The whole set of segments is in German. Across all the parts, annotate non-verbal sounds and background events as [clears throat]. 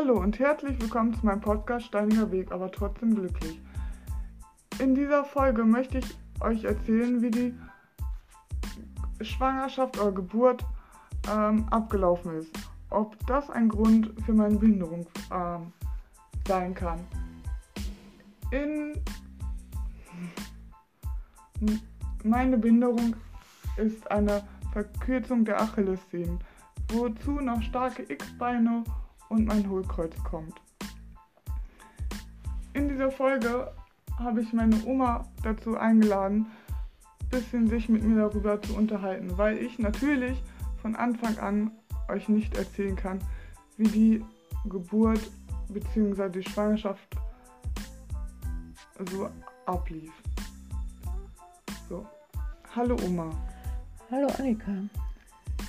Hallo und herzlich willkommen zu meinem Podcast Steiniger Weg, aber trotzdem glücklich. In dieser Folge möchte ich euch erzählen, wie die Schwangerschaft oder Geburt ähm, abgelaufen ist. Ob das ein Grund für meine Behinderung ähm, sein kann. In meine Behinderung ist eine Verkürzung der Achillessehnen, wozu noch starke X-Beine und mein Hohlkreuz kommt. In dieser Folge habe ich meine Oma dazu eingeladen, ein bisschen sich mit mir darüber zu unterhalten, weil ich natürlich von Anfang an euch nicht erzählen kann, wie die Geburt bzw. die Schwangerschaft so ablief. So. Hallo Oma. Hallo Annika.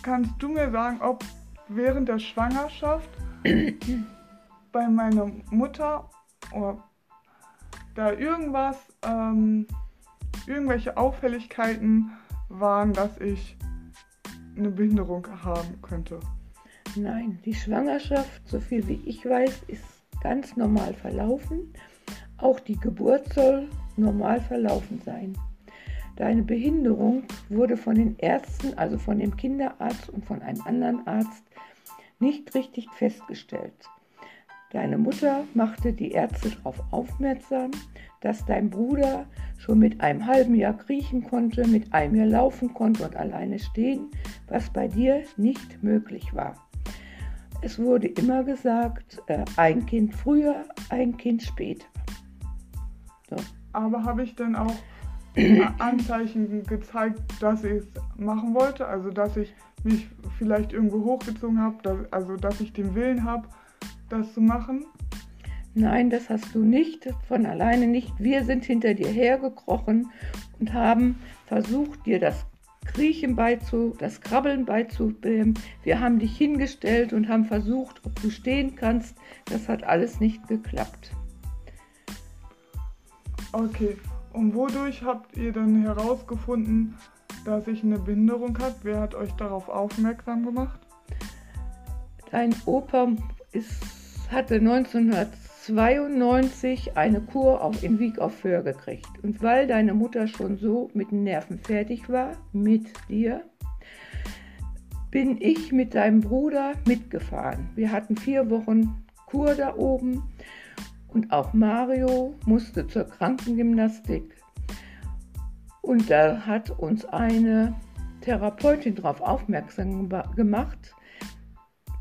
Kannst du mir sagen, ob während der Schwangerschaft [clears throat] bei meiner Mutter oder da irgendwas, ähm, irgendwelche Auffälligkeiten waren, dass ich eine Behinderung haben könnte? Nein, die Schwangerschaft, so viel wie ich weiß, ist ganz normal verlaufen. Auch die Geburt soll normal verlaufen sein. Deine Behinderung wurde von den Ärzten, also von dem Kinderarzt und von einem anderen Arzt, nicht richtig festgestellt. Deine Mutter machte die Ärzte darauf aufmerksam, dass dein Bruder schon mit einem halben Jahr kriechen konnte, mit einem Jahr laufen konnte und alleine stehen, was bei dir nicht möglich war. Es wurde immer gesagt, äh, ein Kind früher, ein Kind später. So. Aber habe ich denn auch [clears throat] Anzeichen gezeigt, dass ich es machen wollte? Also dass ich mich vielleicht irgendwo hochgezogen habe, also dass ich den Willen habe, das zu machen? Nein, das hast du nicht, von alleine nicht. Wir sind hinter dir hergekrochen und haben versucht, dir das Kriechen beizu, das Krabbeln beizubringen. Wir haben dich hingestellt und haben versucht, ob du stehen kannst. Das hat alles nicht geklappt. Okay, und wodurch habt ihr dann herausgefunden, dass ich eine Behinderung habe? Wer hat euch darauf aufmerksam gemacht? Dein Opa ist, hatte 1992 eine Kur auf, in Wieg auf Föhr gekriegt. Und weil deine Mutter schon so mit den Nerven fertig war, mit dir, bin ich mit deinem Bruder mitgefahren. Wir hatten vier Wochen Kur da oben und auch Mario musste zur Krankengymnastik. Und da hat uns eine Therapeutin darauf aufmerksam gemacht.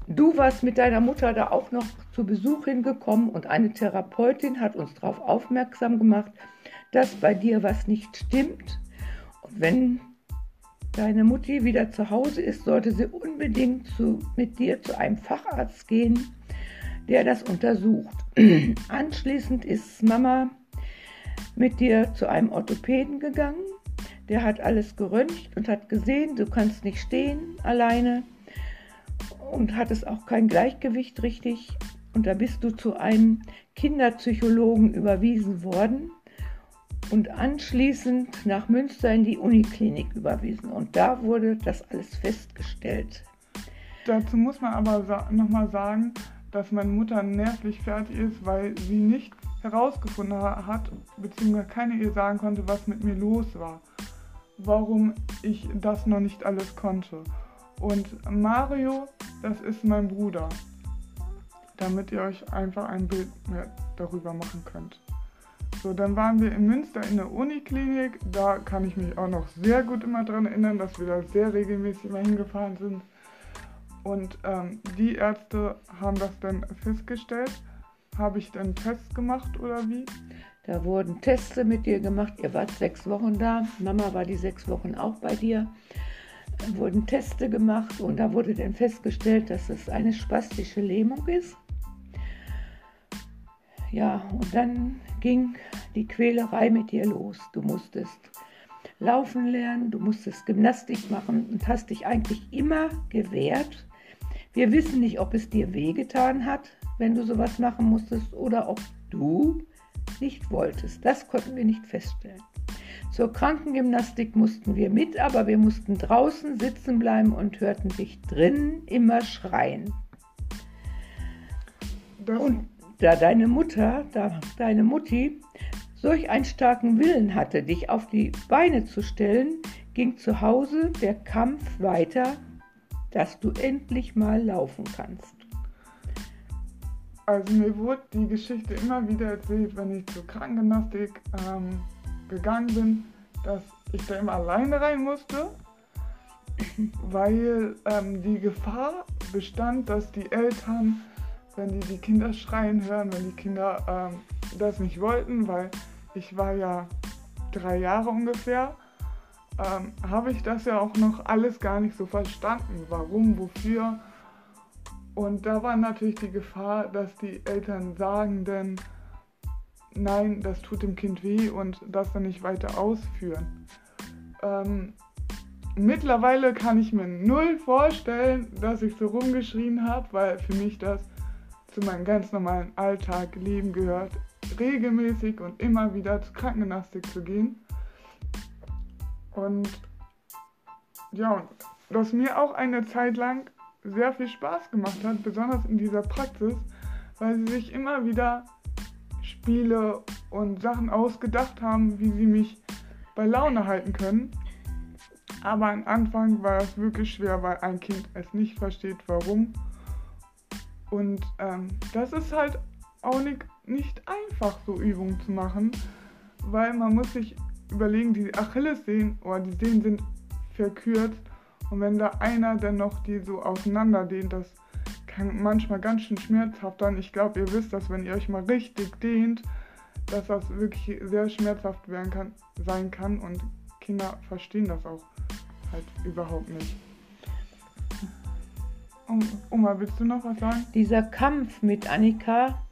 Du warst mit deiner Mutter da auch noch zu Besuch hingekommen und eine Therapeutin hat uns darauf aufmerksam gemacht, dass bei dir was nicht stimmt. Und wenn deine Mutti wieder zu Hause ist, sollte sie unbedingt zu, mit dir zu einem Facharzt gehen, der das untersucht. [clears throat] Anschließend ist Mama mit dir zu einem Orthopäden gegangen der hat alles geröntgt und hat gesehen, du kannst nicht stehen alleine und hattest auch kein Gleichgewicht richtig. Und da bist du zu einem Kinderpsychologen überwiesen worden und anschließend nach Münster in die Uniklinik überwiesen. Und da wurde das alles festgestellt. Dazu muss man aber nochmal sagen, dass meine Mutter nervlich fertig ist, weil sie nicht herausgefunden hat, beziehungsweise keine ihr sagen konnte, was mit mir los war warum ich das noch nicht alles konnte. Und Mario, das ist mein Bruder, damit ihr euch einfach ein Bild mehr darüber machen könnt. So, dann waren wir in Münster in der Uniklinik. Da kann ich mich auch noch sehr gut immer dran erinnern, dass wir da sehr regelmäßig immer hingefahren sind. Und ähm, die Ärzte haben das dann festgestellt. Habe ich dann Tests gemacht oder wie? Da wurden Tests mit dir gemacht. Ihr wart sechs Wochen da. Mama war die sechs Wochen auch bei dir. Da wurden Teste gemacht und da wurde dann festgestellt, dass es eine spastische Lähmung ist. Ja, und dann ging die Quälerei mit dir los. Du musstest laufen lernen, du musstest Gymnastik machen und hast dich eigentlich immer gewehrt. Wir wissen nicht, ob es dir wehgetan hat, wenn du sowas machen musstest, oder ob du nicht wolltest. Das konnten wir nicht feststellen. Zur Krankengymnastik mussten wir mit, aber wir mussten draußen sitzen bleiben und hörten dich drinnen immer schreien. Und da deine Mutter, da deine Mutti, solch einen starken Willen hatte, dich auf die Beine zu stellen, ging zu Hause der Kampf weiter, dass du endlich mal laufen kannst. Also mir wurde die Geschichte immer wieder erzählt, wenn ich zur Krankengymnastik ähm, gegangen bin, dass ich da immer alleine rein musste, [laughs] weil ähm, die Gefahr bestand, dass die Eltern, wenn die die Kinder schreien hören, wenn die Kinder ähm, das nicht wollten, weil ich war ja drei Jahre ungefähr, ähm, habe ich das ja auch noch alles gar nicht so verstanden. Warum, wofür. Und da war natürlich die Gefahr, dass die Eltern sagen, denn nein, das tut dem Kind weh und das dann nicht weiter ausführen. Ähm, mittlerweile kann ich mir null vorstellen, dass ich so rumgeschrien habe, weil für mich das zu meinem ganz normalen Alltag, Leben gehört, regelmäßig und immer wieder zur Krankengymnastik zu gehen. Und ja, und das mir auch eine Zeit lang sehr viel Spaß gemacht hat, besonders in dieser Praxis, weil sie sich immer wieder Spiele und Sachen ausgedacht haben, wie sie mich bei Laune halten können. Aber am Anfang war es wirklich schwer, weil ein Kind es nicht versteht, warum. Und ähm, das ist halt auch nicht, nicht einfach, so Übungen zu machen, weil man muss sich überlegen, die Achillessehnen oder die Sehnen sind verkürzt und wenn da einer dann noch die so auseinanderdehnt, das kann manchmal ganz schön schmerzhaft sein. Ich glaube, ihr wisst das, wenn ihr euch mal richtig dehnt, dass das wirklich sehr schmerzhaft werden kann, sein kann und Kinder verstehen das auch halt überhaupt nicht. Oma, willst du noch was sagen? Dieser Kampf mit Annika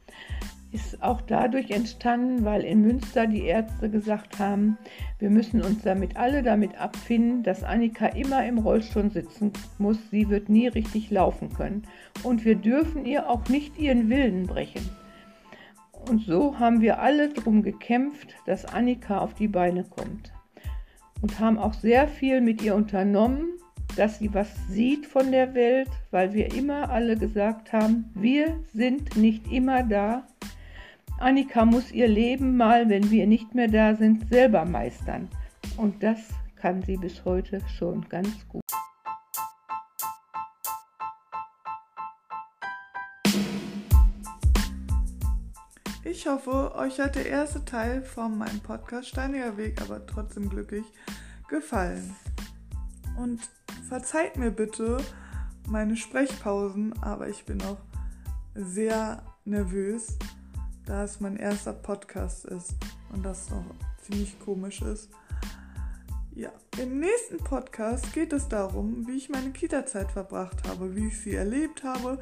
ist auch dadurch entstanden, weil in Münster die Ärzte gesagt haben, wir müssen uns damit alle damit abfinden, dass Annika immer im Rollstuhl sitzen muss. Sie wird nie richtig laufen können. Und wir dürfen ihr auch nicht ihren Willen brechen. Und so haben wir alle darum gekämpft, dass Annika auf die Beine kommt. Und haben auch sehr viel mit ihr unternommen, dass sie was sieht von der Welt, weil wir immer alle gesagt haben, wir sind nicht immer da. Annika muss ihr Leben mal, wenn wir nicht mehr da sind, selber meistern. Und das kann sie bis heute schon ganz gut. Ich hoffe, euch hat der erste Teil von meinem Podcast Steiniger Weg, aber trotzdem glücklich, gefallen. Und verzeiht mir bitte meine Sprechpausen, aber ich bin auch sehr nervös, da es mein erster Podcast ist und das noch ziemlich komisch ist. Ja, im nächsten Podcast geht es darum, wie ich meine Kita-Zeit verbracht habe, wie ich sie erlebt habe,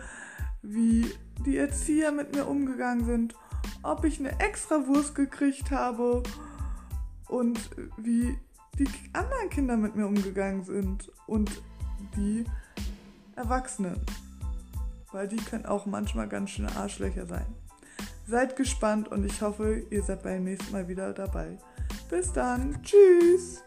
wie die Erzieher mit mir umgegangen sind, ob ich eine extra Wurst gekriegt habe und wie die anderen Kinder mit mir umgegangen sind und die Erwachsenen. Weil die können auch manchmal ganz schöne Arschlöcher sein. Seid gespannt und ich hoffe, ihr seid beim nächsten Mal wieder dabei. Bis dann. Tschüss.